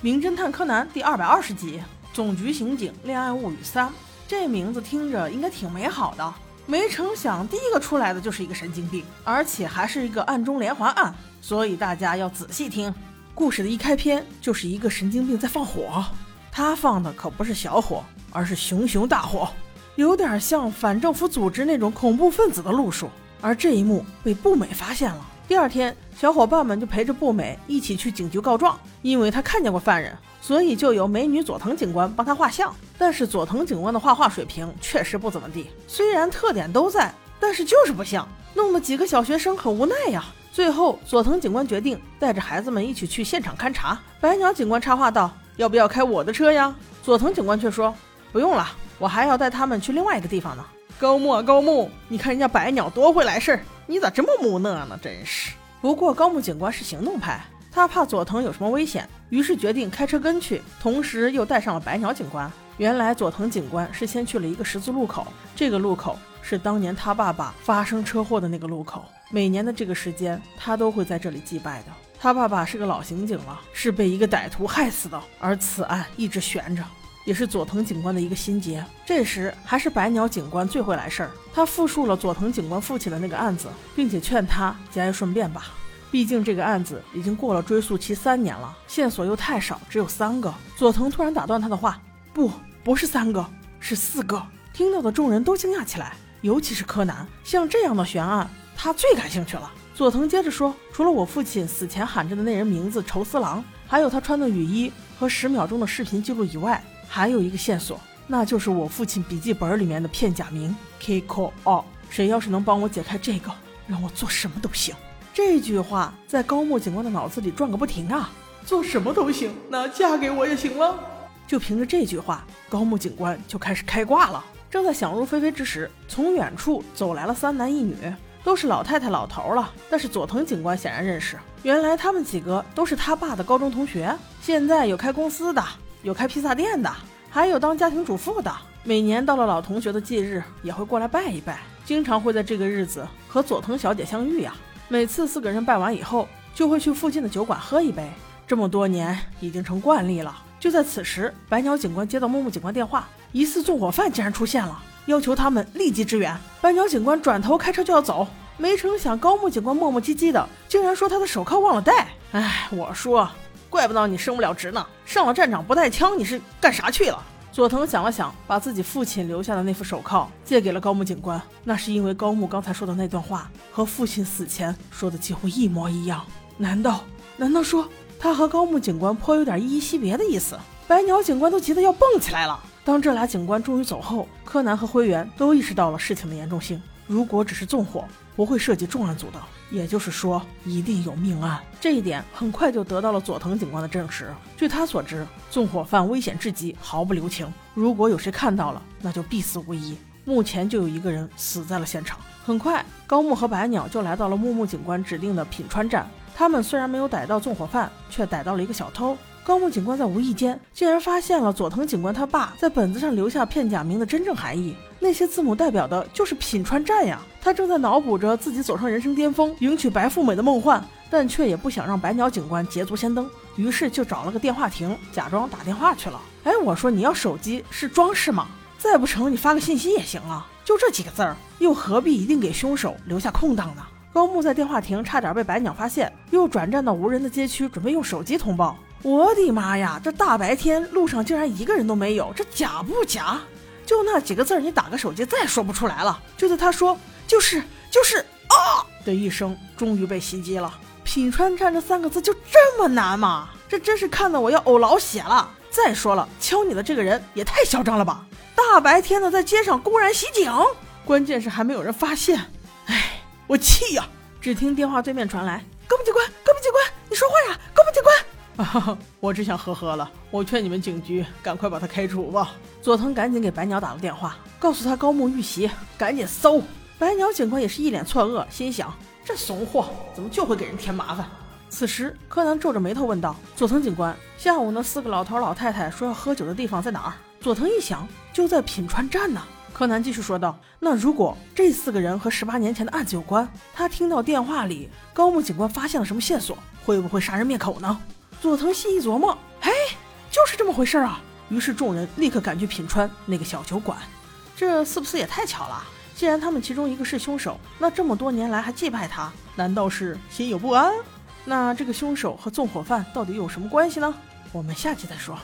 名侦探柯南》第二百二十集《总局刑警恋爱物语三》。这名字听着应该挺美好的，没成想第一个出来的就是一个神经病，而且还是一个暗中连环案。所以大家要仔细听。故事的一开篇就是一个神经病在放火，他放的可不是小火，而是熊熊大火，有点像反政府组织那种恐怖分子的路数。而这一幕被步美发现了。第二天，小伙伴们就陪着步美一起去警局告状，因为他看见过犯人，所以就由美女佐藤警官帮他画像。但是佐藤警官的画画水平确实不怎么地，虽然特点都在，但是就是不像，弄得几个小学生很无奈呀。最后，佐藤警官决定带着孩子们一起去现场勘查。白鸟警官插话道：“要不要开我的车呀？”佐藤警官却说：“不用了，我还要带他们去另外一个地方呢。”高木啊，高木，你看人家白鸟多会来事儿。你咋这么木讷呢？真是。不过高木警官是行动派，他怕佐藤有什么危险，于是决定开车跟去，同时又带上了白鸟警官。原来佐藤警官是先去了一个十字路口，这个路口是当年他爸爸发生车祸的那个路口，每年的这个时间他都会在这里祭拜的。他爸爸是个老刑警了，是被一个歹徒害死的，而此案一直悬着。也是佐藤警官的一个心结。这时还是白鸟警官最会来事儿，他复述了佐藤警官父亲的那个案子，并且劝他节哀顺变吧。毕竟这个案子已经过了追诉期三年了，线索又太少，只有三个。佐藤突然打断他的话：“不，不是三个，是四个。”听到的众人都惊讶起来，尤其是柯南。像这样的悬案，他最感兴趣了。佐藤接着说：“除了我父亲死前喊着的那人名字愁思郎，还有他穿的雨衣和十秒钟的视频记录以外。”还有一个线索，那就是我父亲笔记本里面的片假名 Kiko。哦，谁要是能帮我解开这个，让我做什么都行。这句话在高木警官的脑子里转个不停啊！做什么都行，那嫁给我也行了。就凭着这句话，高木警官就开始开挂了。正在想入非非之时，从远处走来了三男一女，都是老太太老头了。但是佐藤警官显然认识，原来他们几个都是他爸的高中同学，现在有开公司的。有开披萨店的，还有当家庭主妇的。每年到了老同学的忌日，也会过来拜一拜。经常会在这个日子和佐藤小姐相遇呀。每次四个人拜完以后，就会去附近的酒馆喝一杯。这么多年已经成惯例了。就在此时，白鸟警官接到木木警官电话，疑似纵火犯竟然出现了，要求他们立即支援。白鸟警官转头开车就要走，没成想高木警官磨磨唧唧的，竟然说他的手铐忘了带。哎，我说。怪不得你升不了职呢！上了战场不带枪，你是干啥去了？佐藤想了想，把自己父亲留下的那副手铐借给了高木警官。那是因为高木刚才说的那段话和父亲死前说的几乎一模一样。难道？难道说他和高木警官颇有点依依惜别的意思？白鸟警官都急得要蹦起来了。当这俩警官终于走后，柯南和灰原都意识到了事情的严重性。如果只是纵火，不会涉及重案组的。也就是说，一定有命案。这一点很快就得到了佐藤警官的证实。据他所知，纵火犯危险至极，毫不留情。如果有谁看到了，那就必死无疑。目前就有一个人死在了现场。很快，高木和白鸟就来到了木木警官指定的品川站。他们虽然没有逮到纵火犯，却逮到了一个小偷。高木警官在无意间竟然发现了佐藤警官他爸在本子上留下片假名的真正含义。那些字母代表的就是品川站呀！他正在脑补着自己走上人生巅峰、迎娶白富美的梦幻，但却也不想让白鸟警官捷足先登，于是就找了个电话亭，假装打电话去了。哎，我说你要手机是装饰吗？再不成你发个信息也行啊，就这几个字儿，又何必一定给凶手留下空档呢？高木在电话亭差点被白鸟发现，又转战到无人的街区，准备用手机通报。我的妈呀，这大白天路上竟然一个人都没有，这假不假？就那几个字，你打个手机再说不出来了。就在他说就是就是啊的一声，终于被袭击了。品川站这三个字就这么难吗？这真是看得我要呕老血了。再说了，敲你的这个人也太嚣张了吧！大白天的在街上公然袭警，关键是还没有人发现。哎，我气呀！只听电话对面传来：“高木警官，高木警官，你说话呀，高。” 我只想呵呵了。我劝你们警局赶快把他开除吧。佐藤赶紧给白鸟打了电话，告诉他高木遇袭，赶紧搜。白鸟警官也是一脸错愕，心想这怂货怎么就会给人添麻烦？此时柯南皱着眉头问道：“佐藤警官，下午那四个老头老太太说要喝酒的地方在哪儿？”佐藤一想，就在品川站呢。柯南继续说道：“那如果这四个人和十八年前的案子有关，他听到电话里高木警官发现了什么线索，会不会杀人灭口呢？”佐藤细一琢磨，嘿，就是这么回事啊！于是众人立刻赶去品川那个小酒馆。这是不是也太巧了？既然他们其中一个是凶手，那这么多年来还祭拜他，难道是心有不安？那这个凶手和纵火犯到底有什么关系呢？我们下期再说。